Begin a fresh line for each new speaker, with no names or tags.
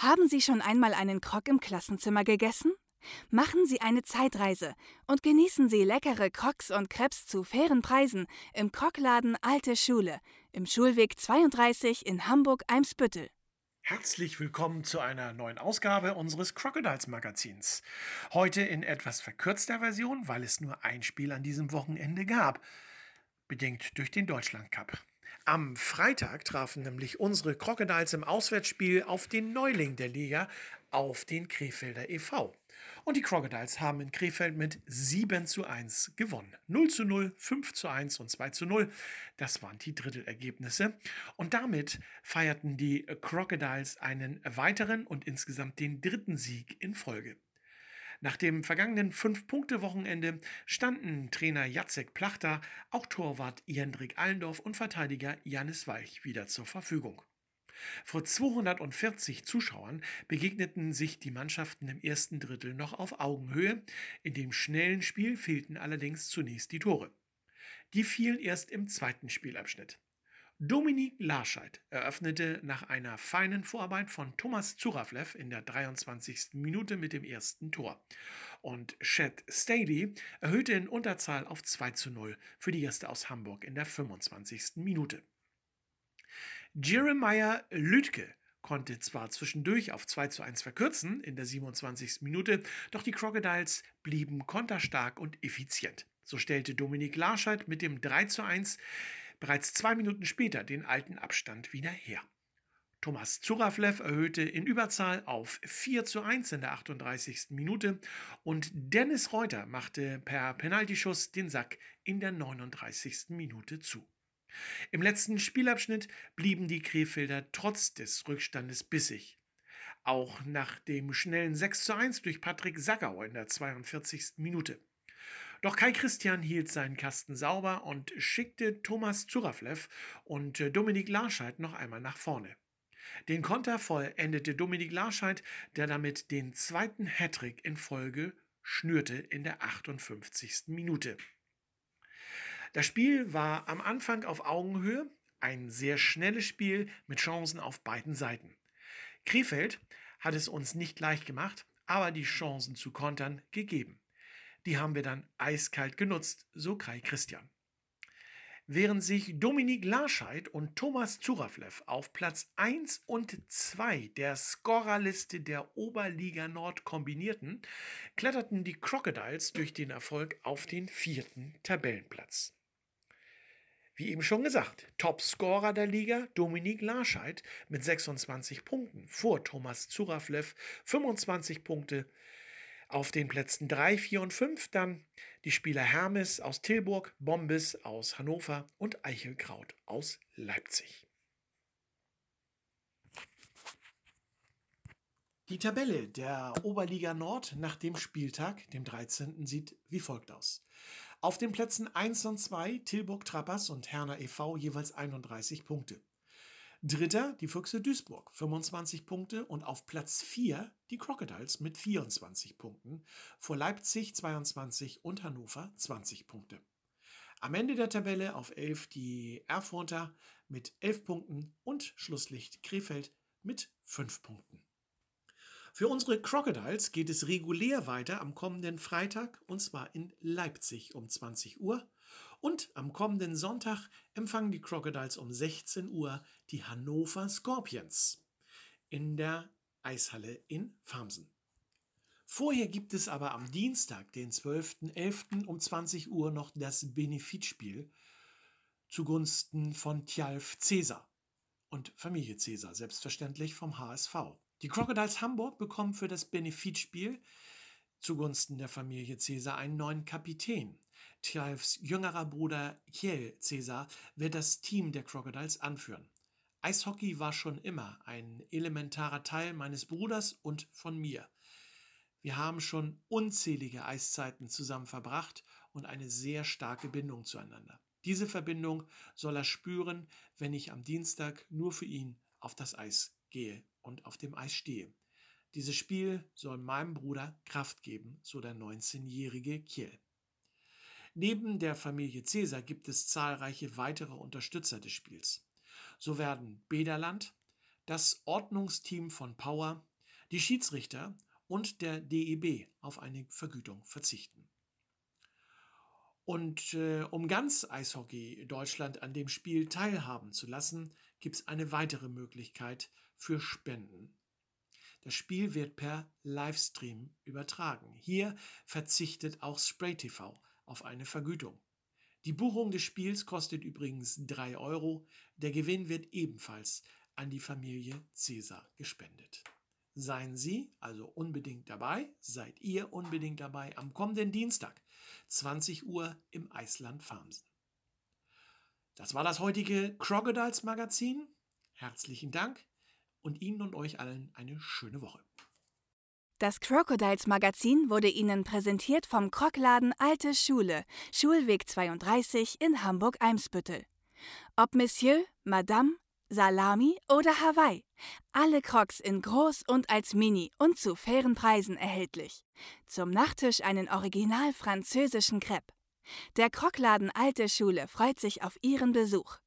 Haben Sie schon einmal einen Krog im Klassenzimmer gegessen? Machen Sie eine Zeitreise und genießen Sie leckere Crocs und Crepes zu fairen Preisen im Krogladen Alte Schule im Schulweg 32 in Hamburg-Eimsbüttel.
Herzlich willkommen zu einer neuen Ausgabe unseres Crocodiles Magazins. Heute in etwas verkürzter Version, weil es nur ein Spiel an diesem Wochenende gab, bedingt durch den Deutschland Cup. Am Freitag trafen nämlich unsere Crocodiles im Auswärtsspiel auf den Neuling der Liga, auf den Krefelder e.V. Und die Crocodiles haben in Krefeld mit 7 zu 1 gewonnen. 0 zu 0, 5 zu 1 und 2 zu 0. Das waren die Drittelergebnisse. Und damit feierten die Crocodiles einen weiteren und insgesamt den dritten Sieg in Folge. Nach dem vergangenen Fünf-Punkte-Wochenende standen Trainer Jacek Plachter, auch Torwart Jendrik Allendorf und Verteidiger Janis Weich wieder zur Verfügung. Vor 240 Zuschauern begegneten sich die Mannschaften im ersten Drittel noch auf Augenhöhe. In dem schnellen Spiel fehlten allerdings zunächst die Tore. Die fielen erst im zweiten Spielabschnitt. Dominik Larscheid eröffnete nach einer feinen Vorarbeit von Thomas Zuraflev in der 23. Minute mit dem ersten Tor. Und Chet Staley erhöhte in Unterzahl auf 2 zu 0 für die Gäste aus Hamburg in der 25. Minute. Jeremiah Lütke konnte zwar zwischendurch auf 2 zu 1 verkürzen in der 27. Minute, doch die Crocodiles blieben konterstark und effizient. So stellte Dominik Larscheid mit dem 3 zu 1 bereits zwei Minuten später den alten Abstand wieder her. Thomas Zuraflev erhöhte in Überzahl auf 4 zu 1 in der 38. Minute und Dennis Reuter machte per Penaltyschuss den Sack in der 39. Minute zu. Im letzten Spielabschnitt blieben die Krefelder trotz des Rückstandes bissig. Auch nach dem schnellen 6 zu 1 durch Patrick Sackau in der 42. Minute. Doch Kai Christian hielt seinen Kasten sauber und schickte Thomas Zuraflev und äh, Dominik Larscheid noch einmal nach vorne. Den Konter vollendete Dominik Larscheid, der damit den zweiten Hattrick in Folge schnürte in der 58. Minute. Das Spiel war am Anfang auf Augenhöhe, ein sehr schnelles Spiel mit Chancen auf beiden Seiten. Krefeld hat es uns nicht leicht gemacht, aber die Chancen zu kontern gegeben. Die haben wir dann eiskalt genutzt, so Kai Christian. Während sich Dominik Larscheid und Thomas Zuraflev auf Platz 1 und 2 der Scorerliste der Oberliga Nord kombinierten, kletterten die Crocodiles durch den Erfolg auf den vierten Tabellenplatz. Wie eben schon gesagt, Topscorer der Liga Dominik Larscheid mit 26 Punkten vor Thomas Zuraflev 25 Punkte, auf den Plätzen 3, 4 und 5 dann die Spieler Hermes aus Tilburg, Bombis aus Hannover und Eichelkraut aus Leipzig. Die Tabelle der Oberliga Nord nach dem Spieltag, dem 13., sieht wie folgt aus. Auf den Plätzen 1 und 2 Tilburg Trappers und Herner e.V. jeweils 31 Punkte. Dritter die Füchse Duisburg, 25 Punkte und auf Platz 4 die Crocodiles mit 24 Punkten, vor Leipzig 22 und Hannover 20 Punkte. Am Ende der Tabelle auf 11 die Erfurter mit 11 Punkten und Schlusslicht Krefeld mit 5 Punkten. Für unsere Crocodiles geht es regulär weiter am kommenden Freitag und zwar in Leipzig um 20 Uhr und am kommenden Sonntag empfangen die Crocodiles um 16 Uhr die Hannover Scorpions in der Eishalle in Farmsen. Vorher gibt es aber am Dienstag, den 12.11. um 20 Uhr noch das Benefizspiel zugunsten von Tjalf Cäsar und Familie Cäsar, selbstverständlich vom HSV. Die Crocodiles Hamburg bekommen für das Benefizspiel zugunsten der Familie Cäsar einen neuen Kapitän. Tjalfs jüngerer Bruder Kjell Cäsar wird das Team der Crocodiles anführen. Eishockey war schon immer ein elementarer Teil meines Bruders und von mir. Wir haben schon unzählige Eiszeiten zusammen verbracht und eine sehr starke Bindung zueinander. Diese Verbindung soll er spüren, wenn ich am Dienstag nur für ihn auf das Eis gehe und auf dem Eis stehe. Dieses Spiel soll meinem Bruder Kraft geben, so der 19-jährige Kiel. Neben der Familie Caesar gibt es zahlreiche weitere Unterstützer des Spiels. So werden Bederland, das Ordnungsteam von Power, die Schiedsrichter und der DEB auf eine Vergütung verzichten. Und äh, um ganz Eishockey Deutschland an dem Spiel teilhaben zu lassen, gibt es eine weitere Möglichkeit für Spenden. Das Spiel wird per Livestream übertragen. Hier verzichtet auch Spray TV auf eine Vergütung. Die Buchung des Spiels kostet übrigens 3 Euro. Der Gewinn wird ebenfalls an die Familie Cäsar gespendet. Seien Sie also unbedingt dabei, seid ihr unbedingt dabei am kommenden Dienstag, 20 Uhr im Eisland Farmsen. Das war das heutige Crocodiles Magazin. Herzlichen Dank und Ihnen und euch allen eine schöne Woche.
Das Crocodiles Magazin wurde Ihnen präsentiert vom Krockladen Alte Schule, Schulweg 32 in Hamburg-Eimsbüttel. Ob Monsieur, Madame, Salami oder Hawaii. Alle Crocs in groß und als Mini und zu fairen Preisen erhältlich. Zum Nachtisch einen original französischen Crepe. Der Krockladen Alte Schule freut sich auf Ihren Besuch.